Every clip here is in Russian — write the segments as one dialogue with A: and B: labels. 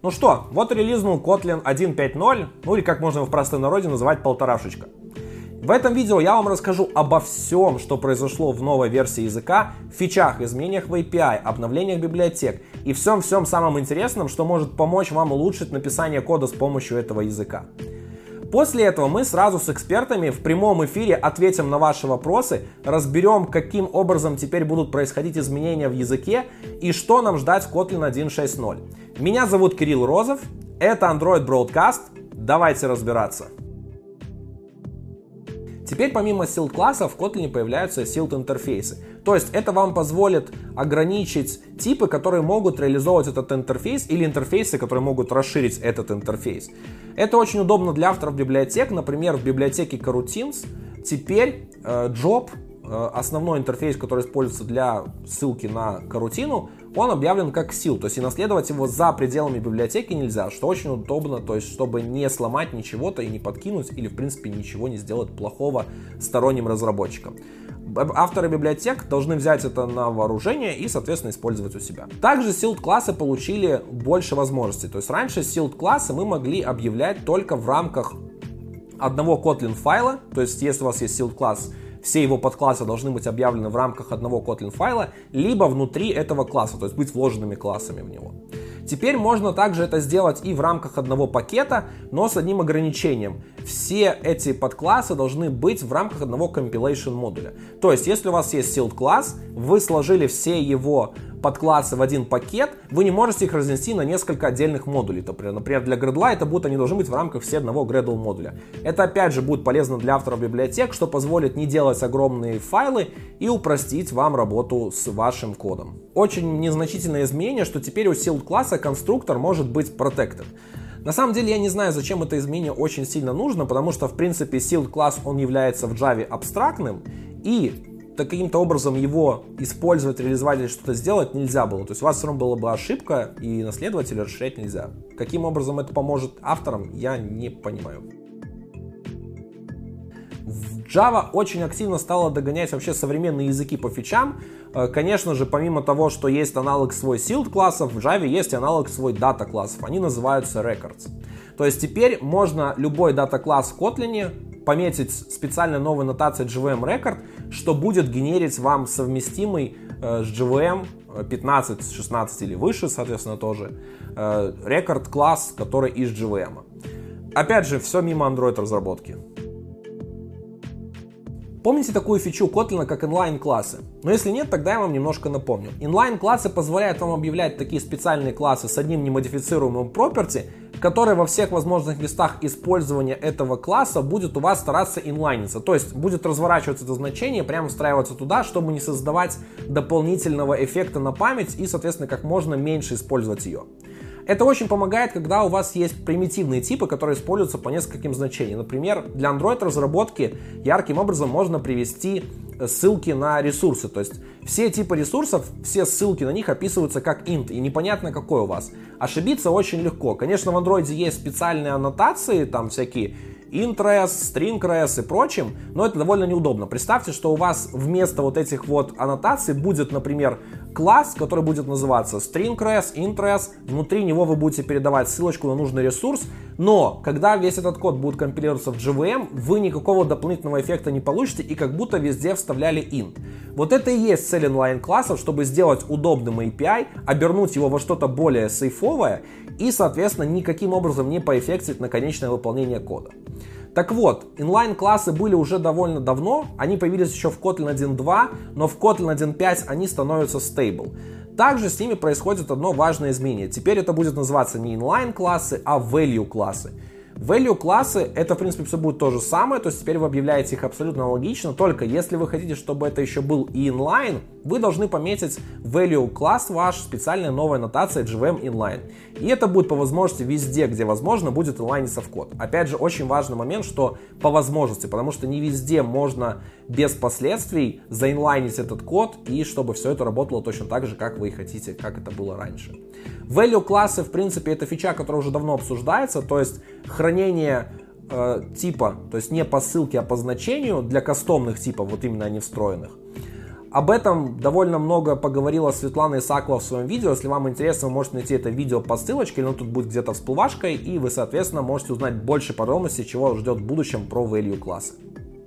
A: Ну что, вот релизнул Kotlin 1.5.0, ну или как можно в простом народе называть полторашечка. В этом видео я вам расскажу обо всем, что произошло в новой версии языка, фичах, изменениях в API, обновлениях библиотек и всем-всем самым интересном, что может помочь вам улучшить написание кода с помощью этого языка. После этого мы сразу с экспертами в прямом эфире ответим на ваши вопросы, разберем, каким образом теперь будут происходить изменения в языке и что нам ждать в Kotlin 1.6.0. Меня зовут Кирилл Розов, это Android Broadcast, давайте разбираться. Теперь помимо силд класса в Kotlin появляются силд интерфейсы. То есть это вам позволит ограничить типы, которые могут реализовывать этот интерфейс или интерфейсы, которые могут расширить этот интерфейс. Это очень удобно для авторов библиотек. Например, в библиотеке Coroutines теперь э, job, основной интерфейс, который используется для ссылки на карутину, он объявлен как сил, то есть и наследовать его за пределами библиотеки нельзя, что очень удобно, то есть чтобы не сломать ничего-то и не подкинуть или в принципе ничего не сделать плохого сторонним разработчикам. Авторы библиотек должны взять это на вооружение и, соответственно, использовать у себя. Также силд классы получили больше возможностей. То есть раньше силд классы мы могли объявлять только в рамках одного Kotlin файла. То есть если у вас есть силд класс, все его подклассы должны быть объявлены в рамках одного Kotlin файла, либо внутри этого класса, то есть быть вложенными классами в него. Теперь можно также это сделать и в рамках одного пакета, но с одним ограничением. Все эти подклассы должны быть в рамках одного compilation модуля. То есть, если у вас есть sealed класс, вы сложили все его подклассы в один пакет, вы не можете их разнести на несколько отдельных модулей. Например, для Gradle это будут, они должны быть в рамках все одного Gradle модуля. Это опять же будет полезно для авторов библиотек, что позволит не делать огромные файлы и упростить вам работу с вашим кодом. Очень незначительное изменение, что теперь у sealed класса конструктор может быть protected. На самом деле я не знаю, зачем это изменение очень сильно нужно, потому что в принципе sealed класс он является в Java абстрактным и каким-то образом его использовать, реализовать или что-то сделать нельзя было. То есть у вас все равно была бы ошибка, и наследователя расширять нельзя. Каким образом это поможет авторам, я не понимаю. Java очень активно стала догонять вообще современные языки по фичам. Э, конечно же, помимо того, что есть аналог свой sealed классов, в Java есть аналог свой дата классов. Они называются records. То есть теперь можно любой дата класс в Kotlin пометить специальной новой нотацией JVM Record, что будет генерить вам совместимый э, с JVM 15, 16 или выше, соответственно, тоже, э, рекорд класс, который из JVM. Опять же, все мимо Android разработки. Помните такую фичу Kotlin, как inline-классы? Но если нет, тогда я вам немножко напомню. Inline-классы позволяют вам объявлять такие специальные классы с одним немодифицируемым property, который во всех возможных местах использования этого класса будет у вас стараться инлайниться. То есть будет разворачиваться это значение, прямо встраиваться туда, чтобы не создавать дополнительного эффекта на память и, соответственно, как можно меньше использовать ее. Это очень помогает, когда у вас есть примитивные типы, которые используются по нескольким значениям. Например, для Android разработки ярким образом можно привести ссылки на ресурсы. То есть все типы ресурсов, все ссылки на них описываются как int, и непонятно какой у вас. Ошибиться очень легко. Конечно, в Android есть специальные аннотации, там всякие intress, stringres и прочим, но это довольно неудобно. Представьте, что у вас вместо вот этих вот аннотаций будет, например, класс, который будет называться stringres, intress, внутри него вы будете передавать ссылочку на нужный ресурс, но когда весь этот код будет компилироваться в JVM, вы никакого дополнительного эффекта не получите и как будто везде вставляли int. Вот это и есть цель inline классов, чтобы сделать удобным API, обернуть его во что-то более сейфовое и, соответственно, никаким образом не поэффектить на конечное выполнение кода. Так вот, инлайн-классы были уже довольно давно, они появились еще в Kotlin 1.2, но в Kotlin 1.5 они становятся stable. Также с ними происходит одно важное изменение. Теперь это будет называться не inline классы, а value классы. Value классы, это в принципе все будет то же самое, то есть теперь вы объявляете их абсолютно аналогично, только если вы хотите, чтобы это еще был и inline, вы должны пометить value класс ваш специальная новая нотация GVM inline. И это будет по возможности везде, где возможно, будет инлайниться в код. Опять же, очень важный момент, что по возможности, потому что не везде можно без последствий заинлайнить этот код и чтобы все это работало точно так же, как вы и хотите, как это было раньше. Value классы, в принципе, это фича, которая уже давно обсуждается, то есть хранение э, типа, то есть не по ссылке, а по значению для кастомных типов, вот именно они встроенных. Об этом довольно много поговорила Светлана Исакова в своем видео. Если вам интересно, вы можете найти это видео по ссылочке, но тут будет где-то всплывашкой, и вы, соответственно, можете узнать больше подробностей, чего ждет в будущем про value классы.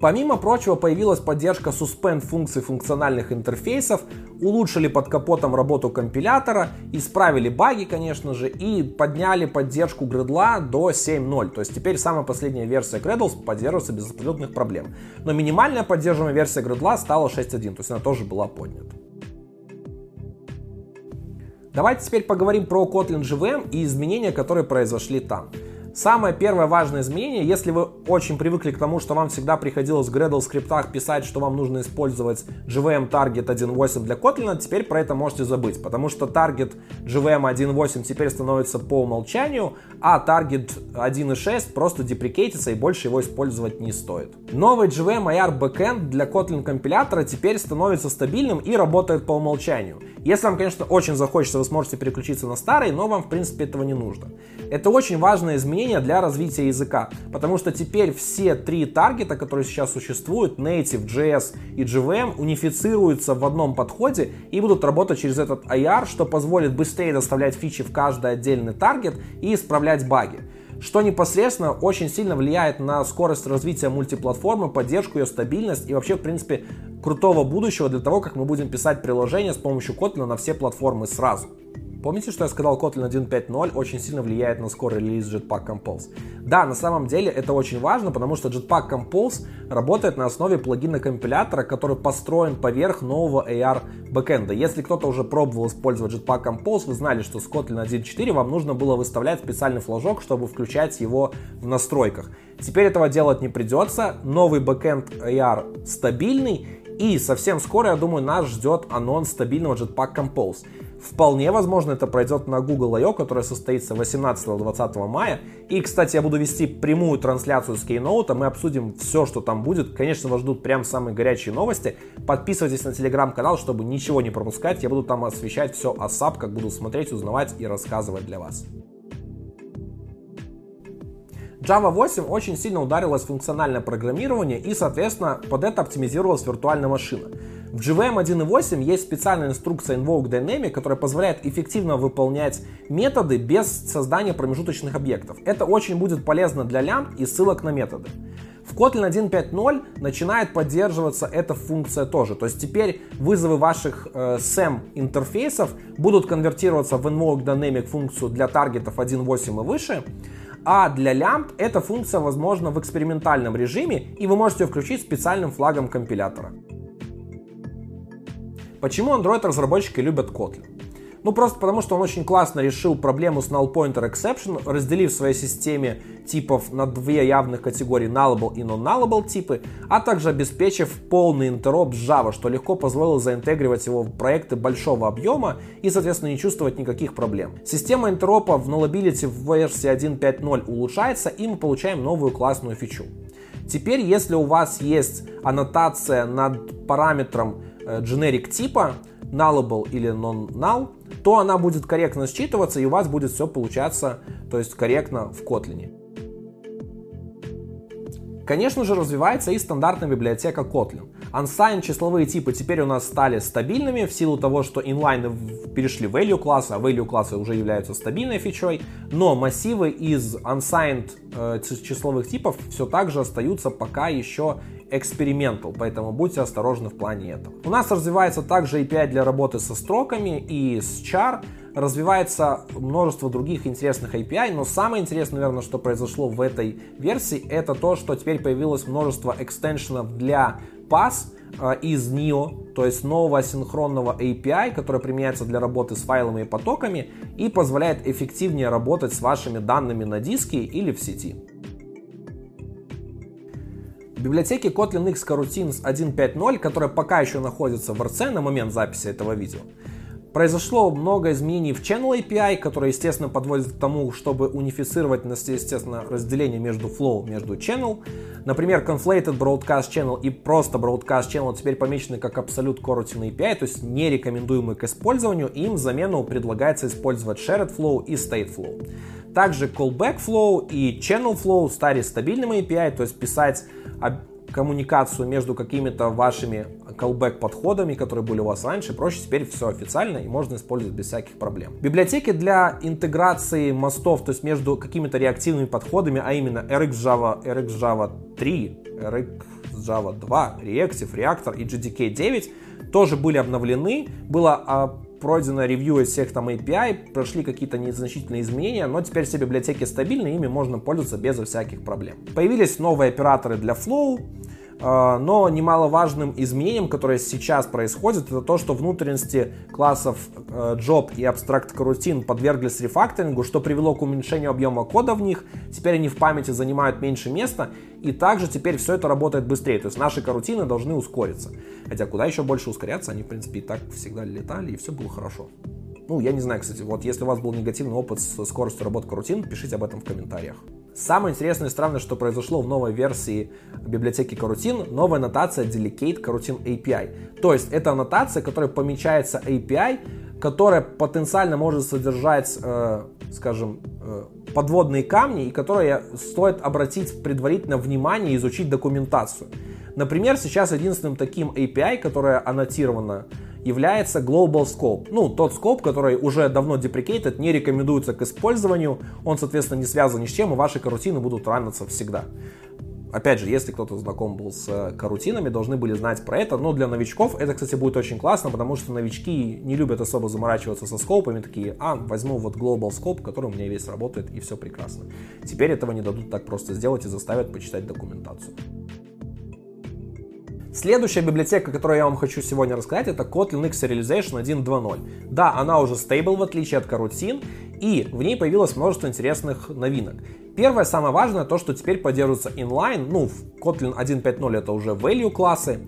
A: Помимо прочего, появилась поддержка suspend функций функциональных интерфейсов, улучшили под капотом работу компилятора, исправили баги, конечно же, и подняли поддержку Gradle до 7.0. То есть теперь самая последняя версия Gradle поддерживается без абсолютных проблем. Но минимальная поддерживаемая версия Gradle стала 6.1, то есть она тоже была поднята. Давайте теперь поговорим про Kotlin JVM и изменения, которые произошли там. Самое первое важное изменение, если вы очень привыкли к тому, что вам всегда приходилось в Gradle скриптах писать, что вам нужно использовать JVM Target 1.8 для Kotlin, теперь про это можете забыть, потому что Target JVM 1.8 теперь становится по умолчанию, а Target 1.6 просто деприкейтится и больше его использовать не стоит. Новый JVM IR Backend для Kotlin компилятора теперь становится стабильным и работает по умолчанию. Если вам, конечно, очень захочется, вы сможете переключиться на старый, но вам, в принципе, этого не нужно. Это очень важное изменение для развития языка, потому что теперь все три таргета, которые сейчас существуют, Native, JS и JVM, унифицируются в одном подходе и будут работать через этот IR, что позволит быстрее доставлять фичи в каждый отдельный таргет и исправлять баги что непосредственно очень сильно влияет на скорость развития мультиплатформы, поддержку ее, стабильность и вообще, в принципе, крутого будущего для того, как мы будем писать приложения с помощью Kotlin на все платформы сразу. Помните, что я сказал, Kotlin 1.5.0 очень сильно влияет на скорый релиз Jetpack Compose? Да, на самом деле это очень важно, потому что Jetpack Compose работает на основе плагина компилятора, который построен поверх нового AR бэкэнда. Если кто-то уже пробовал использовать Jetpack Compose, вы знали, что с Kotlin 1.4 вам нужно было выставлять специальный флажок, чтобы включать его в настройках. Теперь этого делать не придется. Новый бэкэнд AR стабильный, и совсем скоро, я думаю, нас ждет анонс стабильного Jetpack Compose. Вполне возможно, это пройдет на Google I.O., которая состоится 18-20 мая. И, кстати, я буду вести прямую трансляцию с Keynote, мы обсудим все, что там будет. Конечно, вас ждут прям самые горячие новости. Подписывайтесь на телеграм-канал, чтобы ничего не пропускать. Я буду там освещать все ASAP, как буду смотреть, узнавать и рассказывать для вас. Java 8 очень сильно ударилась в функциональное программирование и, соответственно, под это оптимизировалась виртуальная машина. В JVM 1.8 есть специальная инструкция Invoke Dynamic, которая позволяет эффективно выполнять методы без создания промежуточных объектов. Это очень будет полезно для лямбд и ссылок на методы. В Kotlin 1.5.0 начинает поддерживаться эта функция тоже. То есть теперь вызовы ваших э, SAM интерфейсов будут конвертироваться в Invoke Dynamic функцию для таргетов 1.8 и выше. А для лямбд эта функция возможна в экспериментальном режиме, и вы можете ее включить специальным флагом компилятора. Почему Android-разработчики любят Kotlin? Ну, просто потому, что он очень классно решил проблему с null pointer exception, разделив в своей системе типов на две явных категории nullable и non-nullable типы, а также обеспечив полный интероп с Java, что легко позволило заинтегрировать его в проекты большого объема и, соответственно, не чувствовать никаких проблем. Система интеропа в nullability в версии 1.5.0 улучшается, и мы получаем новую классную фичу. Теперь, если у вас есть аннотация над параметром generic э, типа, nullable или non-null, то она будет корректно считываться и у вас будет все получаться, то есть корректно в Kotlin. Конечно же, развивается и стандартная библиотека Kotlin. Unsigned числовые типы теперь у нас стали стабильными в силу того, что инлайны перешли в value классы, а value классы уже являются стабильной фичой, но массивы из unsigned э, числовых типов все так же остаются пока еще experimental, поэтому будьте осторожны в плане этого. У нас развивается также API для работы со строками и с char, развивается множество других интересных API, но самое интересное, наверное, что произошло в этой версии, это то, что теперь появилось множество экстеншенов для PAS э, из NIO, то есть нового асинхронного API, который применяется для работы с файлами и потоками и позволяет эффективнее работать с вашими данными на диске или в сети. В библиотеке Kotlin X Coroutines 1.5.0, которая пока еще находится в RC на момент записи этого видео, Произошло много изменений в Channel API, которые, естественно, подводят к тому, чтобы унифицировать, естественно, разделение между flow, между channel. Например, Conflated Broadcast Channel и просто Broadcast Channel теперь помечены как Absolute Coroutine API, то есть не рекомендуемы к использованию. Им в замену предлагается использовать Shared Flow и State Flow. Также Callback Flow и Channel Flow стали стабильными API, то есть писать коммуникацию между какими-то вашими callback подходами, которые были у вас раньше, проще теперь все официально и можно использовать без всяких проблем. Библиотеки для интеграции мостов, то есть между какими-то реактивными подходами, а именно RxJava, RxJava 3, RxJava 2, Reactive, Reactor и JDK 9 тоже были обновлены. Было а, пройдено ревью из всех там API, прошли какие-то незначительные изменения, но теперь все библиотеки стабильны, ими можно пользоваться без всяких проблем. Появились новые операторы для Flow, но немаловажным изменением, которое сейчас происходит, это то, что внутренности классов э, Job и Abstract Coroutine подверглись рефакторингу, что привело к уменьшению объема кода в них. Теперь они в памяти занимают меньше места, и также теперь все это работает быстрее. То есть наши карутины должны ускориться. Хотя куда еще больше ускоряться, они, в принципе, и так всегда летали, и все было хорошо. Ну, я не знаю, кстати, вот если у вас был негативный опыт с скоростью работы карутин, пишите об этом в комментариях. Самое интересное и странное, что произошло в новой версии библиотеки Coroutine, новая аннотация Delicate Coroutine API. То есть это аннотация, которая помечается API, которая потенциально может содержать, э, скажем, э, подводные камни, и которая стоит обратить предварительно внимание и изучить документацию. Например, сейчас единственным таким API, которое аннотировано является Global Scope. Ну, тот скоп, который уже давно deprecated, не рекомендуется к использованию, он, соответственно, не связан ни с чем, и ваши карутины будут раниться всегда. Опять же, если кто-то знаком был с э, карутинами, должны были знать про это. Но для новичков это, кстати, будет очень классно, потому что новички не любят особо заморачиваться со скопами. Такие, а, возьму вот Global Scope, который у меня весь работает, и все прекрасно. Теперь этого не дадут так просто сделать и заставят почитать документацию. Следующая библиотека, которую я вам хочу сегодня рассказать, это Kotlin X Serialization 1.2.0. Да, она уже стейбл, в отличие от Coroutine, и в ней появилось множество интересных новинок. Первое, самое важное, то, что теперь поддерживается inline, ну, в Kotlin 1.5.0 это уже value классы,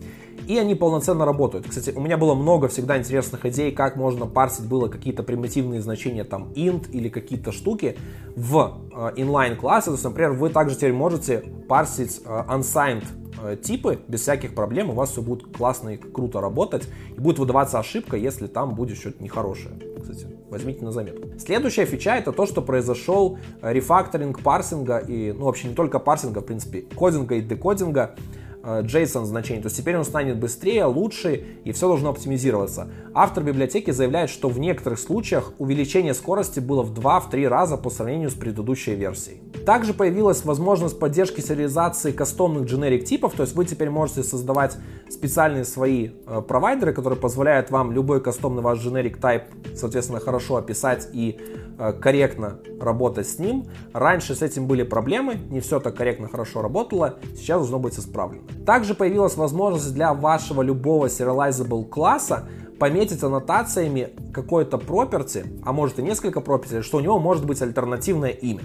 A: и они полноценно работают. Кстати, у меня было много всегда интересных идей, как можно парсить было какие-то примитивные значения, там, int или какие-то штуки в э, inline классы. То есть, например, вы также теперь можете парсить э, unsigned Э, типы без всяких проблем, у вас все будет классно и круто работать, и будет выдаваться ошибка, если там будет что-то нехорошее. Кстати, возьмите на заметку. Следующая фича это то, что произошел э, рефакторинг парсинга и, ну, вообще не только парсинга, в принципе, кодинга и декодинга JSON э, значение. То есть теперь он станет быстрее, лучше и все должно оптимизироваться. Автор библиотеки заявляет, что в некоторых случаях увеличение скорости было в 2-3 раза по сравнению с предыдущей версией. Также появилась возможность поддержки сериализации кастомных generic типов, то есть вы теперь можете создавать специальные свои э, провайдеры, которые позволяют вам любой кастомный ваш generic type, соответственно, хорошо описать и э, корректно работать с ним. Раньше с этим были проблемы, не все так корректно хорошо работало, сейчас должно быть исправлено. Также появилась возможность для вашего любого serializable класса пометить аннотациями какое-то property, а может и несколько property, что у него может быть альтернативное имя.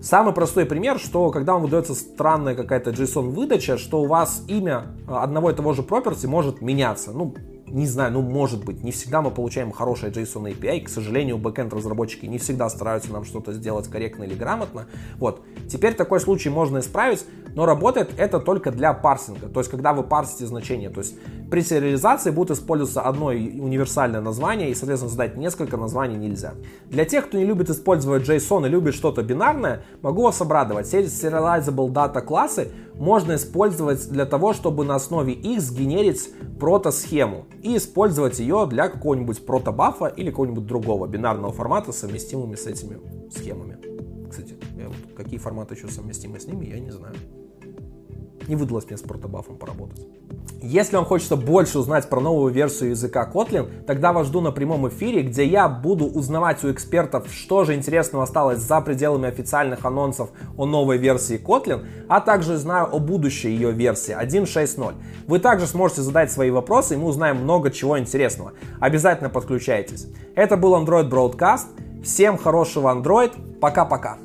A: Самый простой пример, что когда вам выдается странная какая-то JSON выдача, что у вас имя одного и того же property может меняться. Ну, не знаю, ну может быть, не всегда мы получаем хорошее JSON API, к сожалению, бэкенд разработчики не всегда стараются нам что-то сделать корректно или грамотно. Вот, теперь такой случай можно исправить, но работает это только для парсинга, то есть когда вы парсите значение, то есть при сериализации будет использоваться одно универсальное название и, соответственно, задать несколько названий нельзя. Для тех, кто не любит использовать JSON и любит что-то бинарное, могу вас обрадовать, serializable data классы можно использовать для того, чтобы на основе их сгенерить прото-схему и использовать ее для какого-нибудь протобафа или какого-нибудь другого бинарного формата, совместимыми с этими схемами. Кстати, вот, какие форматы еще совместимы с ними, я не знаю. Не выдалось мне с протобафом поработать. Если вам хочется больше узнать про новую версию языка Kotlin, тогда вас жду на прямом эфире, где я буду узнавать у экспертов, что же интересного осталось за пределами официальных анонсов о новой версии Kotlin, а также знаю о будущей ее версии 1.6.0. Вы также сможете задать свои вопросы, и мы узнаем много чего интересного. Обязательно подключайтесь. Это был Android Broadcast. Всем хорошего Android. Пока-пока.